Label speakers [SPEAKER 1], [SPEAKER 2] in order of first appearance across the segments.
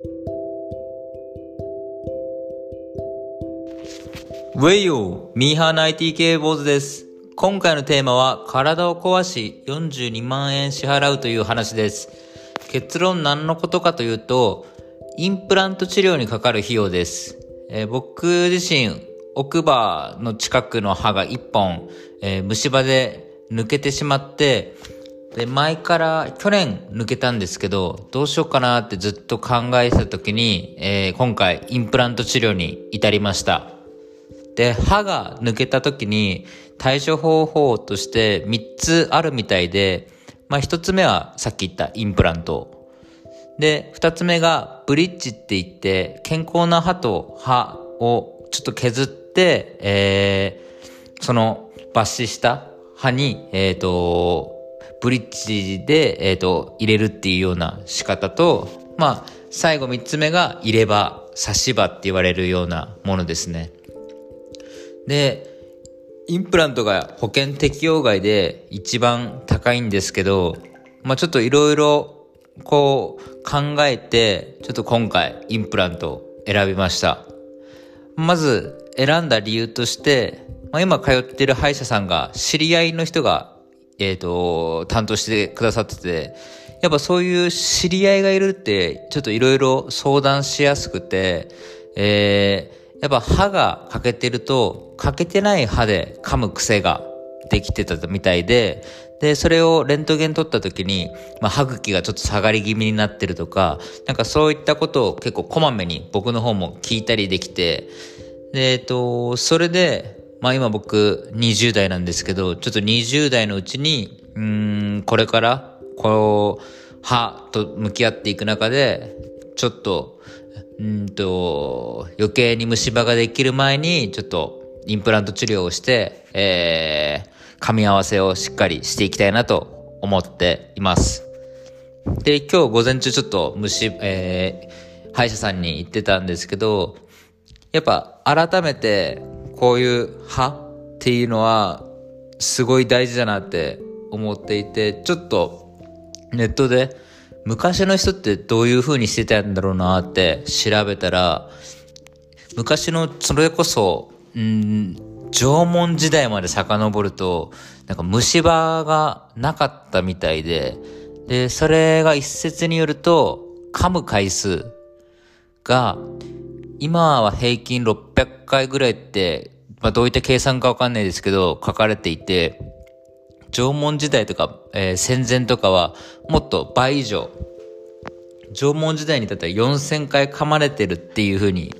[SPEAKER 1] ウェイヨー、ミーハーな IT 系坊主です。今回のテーマは、体を壊し42万円支払うという話です。結論何のことかというと、インプラント治療にかかる費用です。えー、僕自身、奥歯の近くの歯が1本、えー、虫歯で抜けてしまって、で、前から去年抜けたんですけど、どうしようかなってずっと考えてた時に、えー、今回インプラント治療に至りました。で、歯が抜けた時に対処方法として3つあるみたいで、まあ1つ目はさっき言ったインプラント。で、2つ目がブリッジって言って健康な歯と歯をちょっと削って、えー、その抜歯した歯に、えっ、ー、と、ブリッジで、えっ、ー、と、入れるっていうような仕方と、まあ、最後3つ目が入れ歯、差し歯って言われるようなものですね。で、インプラントが保険適用外で一番高いんですけど、まあちょっといろいろこう考えて、ちょっと今回インプラントを選びました。まず選んだ理由として、まあ、今通ってる歯医者さんが知り合いの人が、えっ、ー、と、担当してくださってて、やっぱそういう知り合いがいるって、ちょっといろいろ相談しやすくて、えー、やっぱ歯が欠けてると、欠けてない歯で噛む癖ができてたみたいで、で、それをレントゲン取った時に、まあ、歯茎がちょっと下がり気味になってるとか、なんかそういったことを結構こまめに僕の方も聞いたりできて、で、えっと、それで、まあ今僕20代なんですけど、ちょっと20代のうちに、うん、これから、こう、歯と向き合っていく中で、ちょっと、うんと、余計に虫歯ができる前に、ちょっとインプラント治療をして、えー、噛み合わせをしっかりしていきたいなと思っています。で、今日午前中ちょっと虫、えー、歯医者さんに行ってたんですけど、やっぱ改めてこういう歯っていうのはすごい大事だなって思っていて、ちょっとネットで昔の人ってどういう風にしてたんだろうなって調べたら、昔のそれこそ、ん縄文時代まで遡ると、なんか虫歯がなかったみたいで、で、それが一説によると、噛む回数が、今は平均600回ぐらいって、まあどういった計算かわかんないですけど、書かれていて、縄文時代とか、えー、戦前とかはもっと倍以上、縄文時代にだったら4000回噛まれてるっていう風に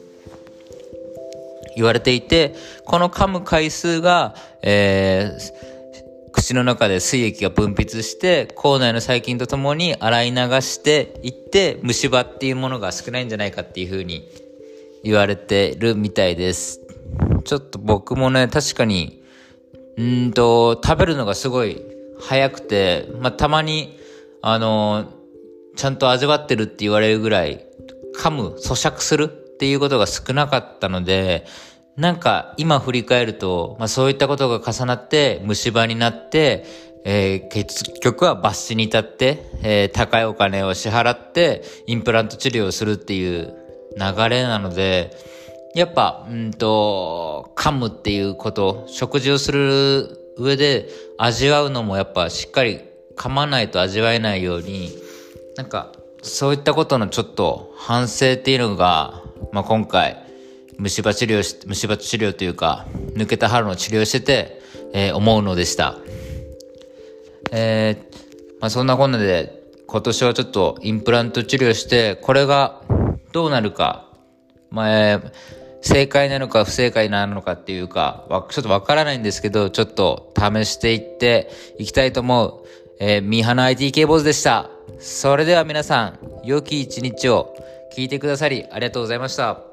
[SPEAKER 1] 言われていて、この噛む回数が、えー、口の中で水液が分泌して、口内の細菌とともに洗い流していって、虫歯っていうものが少ないんじゃないかっていう風に言われてるみたいです。ちょっと僕もね、確かにうんと、食べるのがすごい早くて、まあ、たまに、あのちゃんと味わってるって言われるぐらい、噛む、咀嚼するっていうことが少なかったので、なんか今振り返ると、まあそういったことが重なって虫歯になって、えー、結局は抜歯に至って、えー、高いお金を支払ってインプラント治療をするっていう流れなので、やっぱ、うんと、噛むっていうこと、食事をする上で味わうのもやっぱしっかり噛まないと味わえないように、なんか、そういったことのちょっと反省っていうのが、まあ、今回、虫歯治療し、虫歯治療というか、抜けた歯の治療してて、えー、思うのでした。えー、まあ、そんなこんなで、今年はちょっとインプラント治療して、これがどうなるか、まあ、えー、正解なのか不正解なのかっていうか、ちょっとわからないんですけど、ちょっと試していっていきたいと思う。えー、ミハの ITK 坊主でした。それでは皆さん、良き一日を聞いてくださりありがとうございました。